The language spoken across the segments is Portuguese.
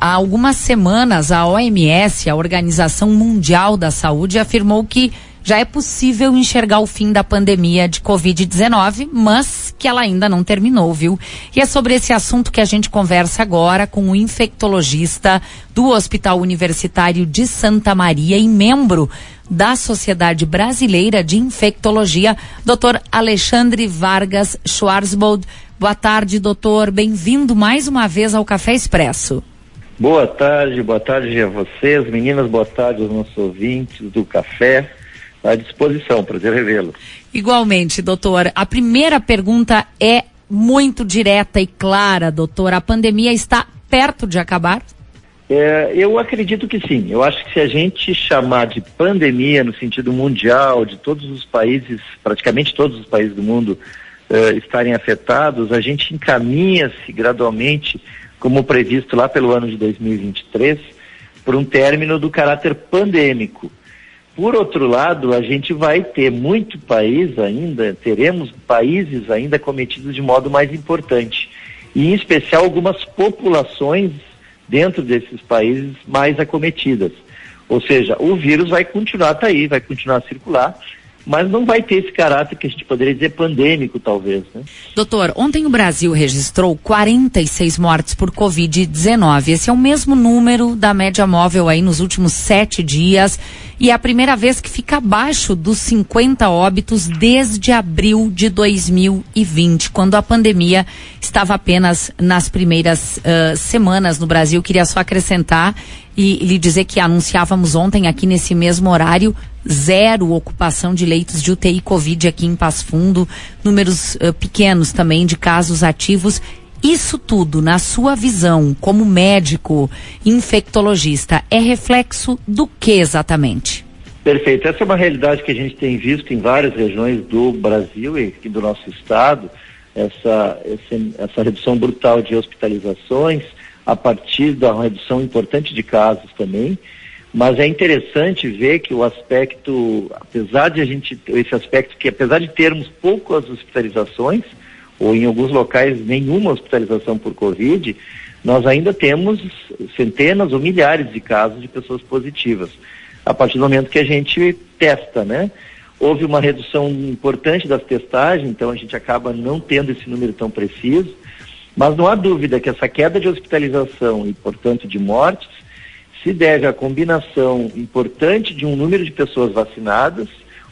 há algumas semanas a OMS, a Organização Mundial da Saúde, afirmou que já é possível enxergar o fim da pandemia de Covid-19, mas que ela ainda não terminou, viu? E é sobre esse assunto que a gente conversa agora com o infectologista do Hospital Universitário de Santa Maria e membro da Sociedade Brasileira de Infectologia, Dr. Alexandre Vargas Schwarzbold. Boa tarde, doutor. Bem-vindo mais uma vez ao Café Expresso. Boa tarde, boa tarde a vocês, meninas, boa tarde aos nossos ouvintes do Café à disposição, prazer revê-lo. Igualmente, doutor. A primeira pergunta é muito direta e clara, doutor. A pandemia está perto de acabar? É, eu acredito que sim. Eu acho que se a gente chamar de pandemia no sentido mundial, de todos os países, praticamente todos os países do mundo uh, estarem afetados, a gente encaminha-se gradualmente, como previsto lá pelo ano de 2023, por um término do caráter pandêmico. Por outro lado, a gente vai ter muito país ainda, teremos países ainda cometidos de modo mais importante. E em especial algumas populações dentro desses países mais acometidas. Ou seja, o vírus vai continuar tá aí, vai continuar a circular mas não vai ter esse caráter que a gente poderia dizer pandêmico, talvez. Né? Doutor, ontem o Brasil registrou 46 mortes por Covid-19. Esse é o mesmo número da média móvel aí nos últimos sete dias e é a primeira vez que fica abaixo dos 50 óbitos desde abril de 2020, quando a pandemia estava apenas nas primeiras uh, semanas no Brasil. Queria só acrescentar e lhe dizer que anunciávamos ontem aqui nesse mesmo horário zero ocupação de leitos de UTI Covid aqui em Passo Fundo, números uh, pequenos também de casos ativos. Isso tudo, na sua visão, como médico infectologista, é reflexo do que exatamente? Perfeito. Essa é uma realidade que a gente tem visto em várias regiões do Brasil e aqui do nosso estado, essa, essa redução brutal de hospitalizações, a partir da redução importante de casos também. Mas é interessante ver que o aspecto, apesar de a gente, esse aspecto que apesar de termos poucas hospitalizações, ou em alguns locais nenhuma hospitalização por Covid, nós ainda temos centenas ou milhares de casos de pessoas positivas. A partir do momento que a gente testa, né? Houve uma redução importante das testagens, então a gente acaba não tendo esse número tão preciso, mas não há dúvida que essa queda de hospitalização e, portanto, de mortes se deve à combinação importante de um número de pessoas vacinadas,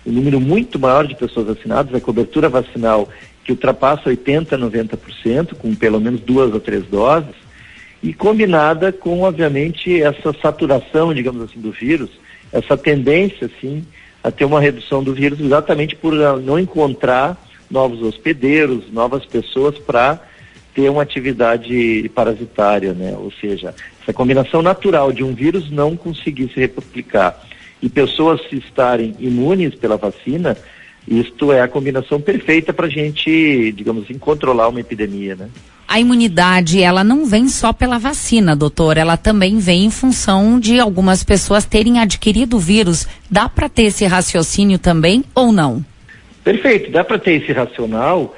um número muito maior de pessoas vacinadas, a cobertura vacinal que ultrapassa 80%, 90%, com pelo menos duas ou três doses, e combinada com, obviamente, essa saturação, digamos assim, do vírus, essa tendência, assim, a ter uma redução do vírus exatamente por não encontrar novos hospedeiros, novas pessoas para ter uma atividade parasitária, né? Ou seja, essa combinação natural de um vírus não conseguir se replicar e pessoas estarem imunes pela vacina, isto é a combinação perfeita para a gente, digamos assim, controlar uma epidemia, né? A imunidade, ela não vem só pela vacina, doutor, ela também vem em função de algumas pessoas terem adquirido o vírus. Dá para ter esse raciocínio também ou não? Perfeito, dá para ter esse racional,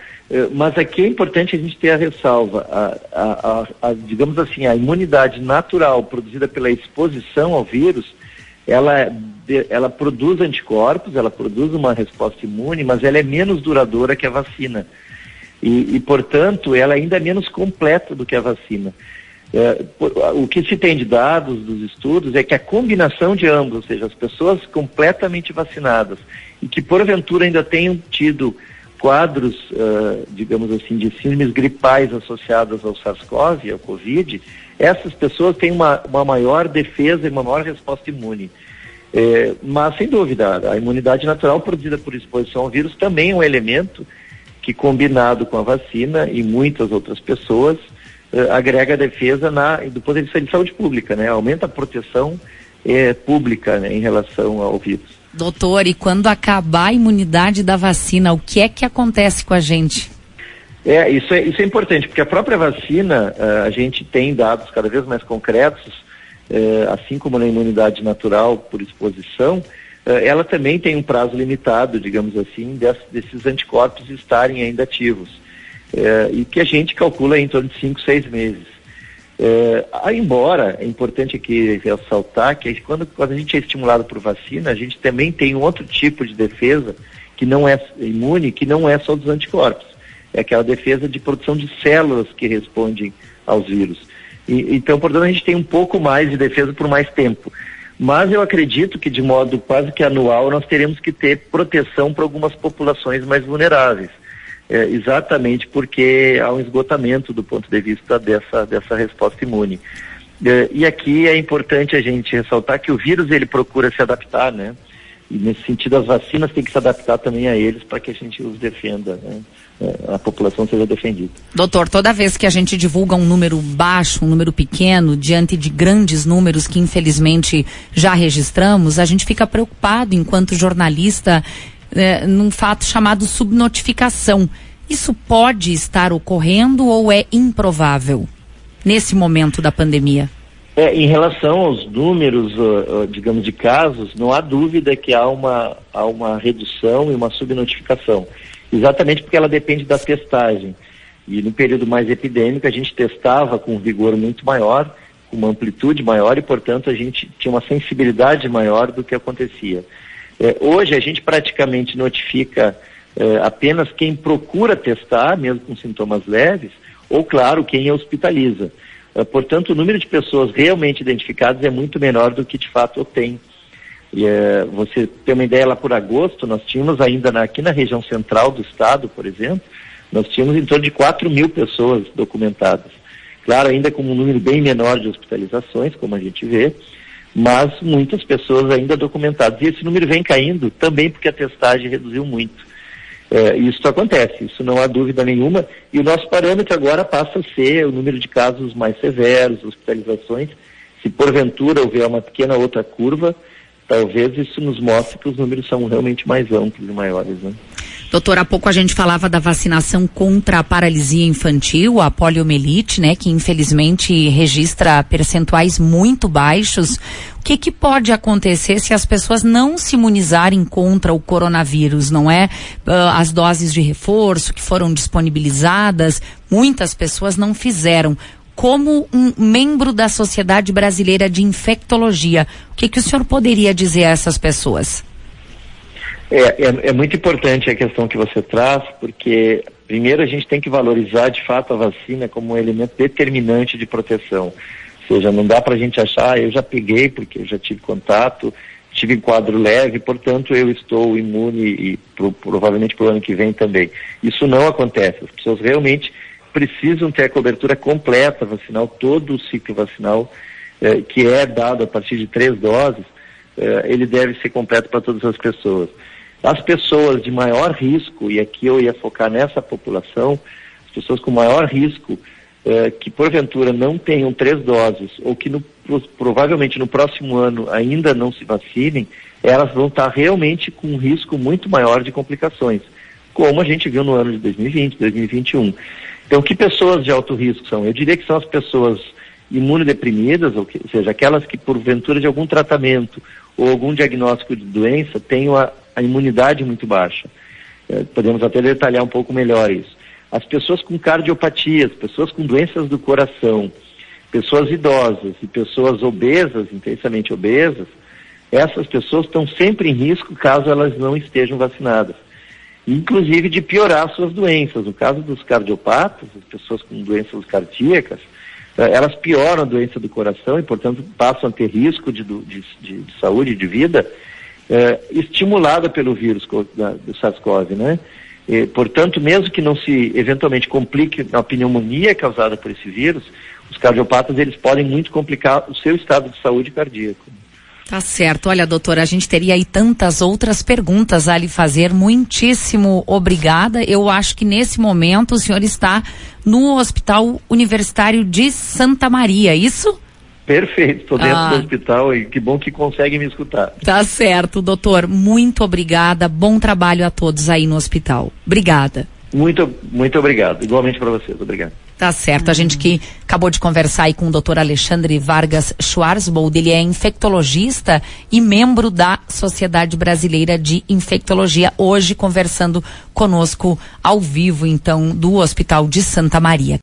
mas aqui é importante a gente ter a ressalva, a, a, a, digamos assim, a imunidade natural produzida pela exposição ao vírus, ela, ela produz anticorpos, ela produz uma resposta imune, mas ela é menos duradoura que a vacina. E, e portanto, ela ainda é menos completa do que a vacina. É, o que se tem de dados dos estudos é que a combinação de ambos, ou seja, as pessoas completamente vacinadas e que porventura ainda tenham tido quadros, uh, digamos assim, de síndromes gripais associadas ao SARS-CoV, ao Covid, essas pessoas têm uma, uma maior defesa e uma maior resposta imune. É, mas, sem dúvida, a imunidade natural produzida por exposição ao vírus também é um elemento que, combinado com a vacina e muitas outras pessoas, uh, agrega defesa na, do ponto de vista de saúde pública, né? aumenta a proteção uh, pública né, em relação ao vírus. Doutor, e quando acabar a imunidade da vacina, o que é que acontece com a gente? É, isso é, isso é importante, porque a própria vacina, uh, a gente tem dados cada vez mais concretos, uh, assim como na imunidade natural por exposição, uh, ela também tem um prazo limitado, digamos assim, desse, desses anticorpos estarem ainda ativos, e que a gente calcula em torno de 5, 6 meses. É, embora é importante aqui ressaltar que quando, quando a gente é estimulado por vacina, a gente também tem um outro tipo de defesa que não é imune, que não é só dos anticorpos. É aquela defesa de produção de células que respondem aos vírus. E, então, portanto, a gente tem um pouco mais de defesa por mais tempo. Mas eu acredito que de modo quase que anual nós teremos que ter proteção para algumas populações mais vulneráveis é, exatamente porque há um esgotamento do ponto de vista dessa, dessa resposta imune. É, e aqui é importante a gente ressaltar que o vírus ele procura se adaptar, né? E nesse sentido as vacinas têm que se adaptar também a eles para que a gente os defenda, né? É, a população seja defendida. Doutor, toda vez que a gente divulga um número baixo, um número pequeno, diante de grandes números que infelizmente já registramos, a gente fica preocupado enquanto jornalista é, num fato chamado subnotificação. Isso pode estar ocorrendo ou é improvável nesse momento da pandemia? É, em relação aos números, digamos, de casos, não há dúvida que há uma, há uma redução e uma subnotificação. Exatamente porque ela depende da testagem. E no período mais epidêmico, a gente testava com vigor muito maior, com uma amplitude maior e, portanto, a gente tinha uma sensibilidade maior do que acontecia. É, hoje a gente praticamente notifica é, apenas quem procura testar, mesmo com sintomas leves, ou, claro, quem hospitaliza. É, portanto, o número de pessoas realmente identificadas é muito menor do que de fato tem. E, é, você tem uma ideia, lá por agosto, nós tínhamos ainda na, aqui na região central do estado, por exemplo, nós tínhamos em torno de 4 mil pessoas documentadas. Claro, ainda com um número bem menor de hospitalizações, como a gente vê, mas muitas pessoas ainda documentadas. E esse número vem caindo também porque a testagem reduziu muito. É, isso acontece, isso não há dúvida nenhuma. E o nosso parâmetro agora passa a ser o número de casos mais severos, hospitalizações. Se porventura houver uma pequena outra curva, talvez isso nos mostre que os números são realmente mais amplos e maiores. Né? Doutor, há pouco a gente falava da vacinação contra a paralisia infantil, a poliomielite, né, que infelizmente registra percentuais muito baixos. O que, que pode acontecer se as pessoas não se imunizarem contra o coronavírus, não é? Uh, as doses de reforço que foram disponibilizadas, muitas pessoas não fizeram como um membro da Sociedade Brasileira de Infectologia. O que, que o senhor poderia dizer a essas pessoas? É, é, é, muito importante a questão que você traz, porque primeiro a gente tem que valorizar de fato a vacina como um elemento determinante de proteção. Ou seja, não dá para a gente achar, ah, eu já peguei porque eu já tive contato, tive quadro leve, portanto eu estou imune e pro, provavelmente para o ano que vem também. Isso não acontece. As pessoas realmente precisam ter a cobertura completa vacinal, todo o ciclo vacinal eh, que é dado a partir de três doses, eh, ele deve ser completo para todas as pessoas. As pessoas de maior risco, e aqui eu ia focar nessa população, as pessoas com maior risco, eh, que porventura não tenham três doses, ou que no, provavelmente no próximo ano ainda não se vacinem, elas vão estar realmente com um risco muito maior de complicações, como a gente viu no ano de 2020, 2021. Então, que pessoas de alto risco são? Eu diria que são as pessoas imunodeprimidas, ou, que, ou seja, aquelas que porventura de algum tratamento ou algum diagnóstico de doença tenham a, a imunidade muito baixa. É, podemos até detalhar um pouco melhor isso. As pessoas com cardiopatias, pessoas com doenças do coração, pessoas idosas e pessoas obesas, intensamente obesas, essas pessoas estão sempre em risco caso elas não estejam vacinadas. Inclusive de piorar suas doenças. No caso dos cardiopatas, as pessoas com doenças cardíacas, é, elas pioram a doença do coração e, portanto, passam a ter risco de, de, de, de saúde de vida é, estimulada pelo vírus da, do SARS-CoV, né? E, portanto, mesmo que não se eventualmente complique a pneumonia causada por esse vírus, os cardiopatas eles podem muito complicar o seu estado de saúde cardíaco. Tá certo. Olha, doutora, a gente teria aí tantas outras perguntas a lhe fazer. Muitíssimo obrigada. Eu acho que nesse momento o senhor está no Hospital Universitário de Santa Maria, isso? Perfeito, estou dentro ah. do hospital e que bom que consegue me escutar. Tá certo, doutor. Muito obrigada. Bom trabalho a todos aí no hospital. Obrigada. Muito, muito obrigado. Igualmente para vocês. Obrigado. Tá certo. A gente que acabou de conversar aí com o doutor Alexandre Vargas Schwarzbold. Ele é infectologista e membro da Sociedade Brasileira de Infectologia. Hoje conversando conosco ao vivo, então, do Hospital de Santa Maria.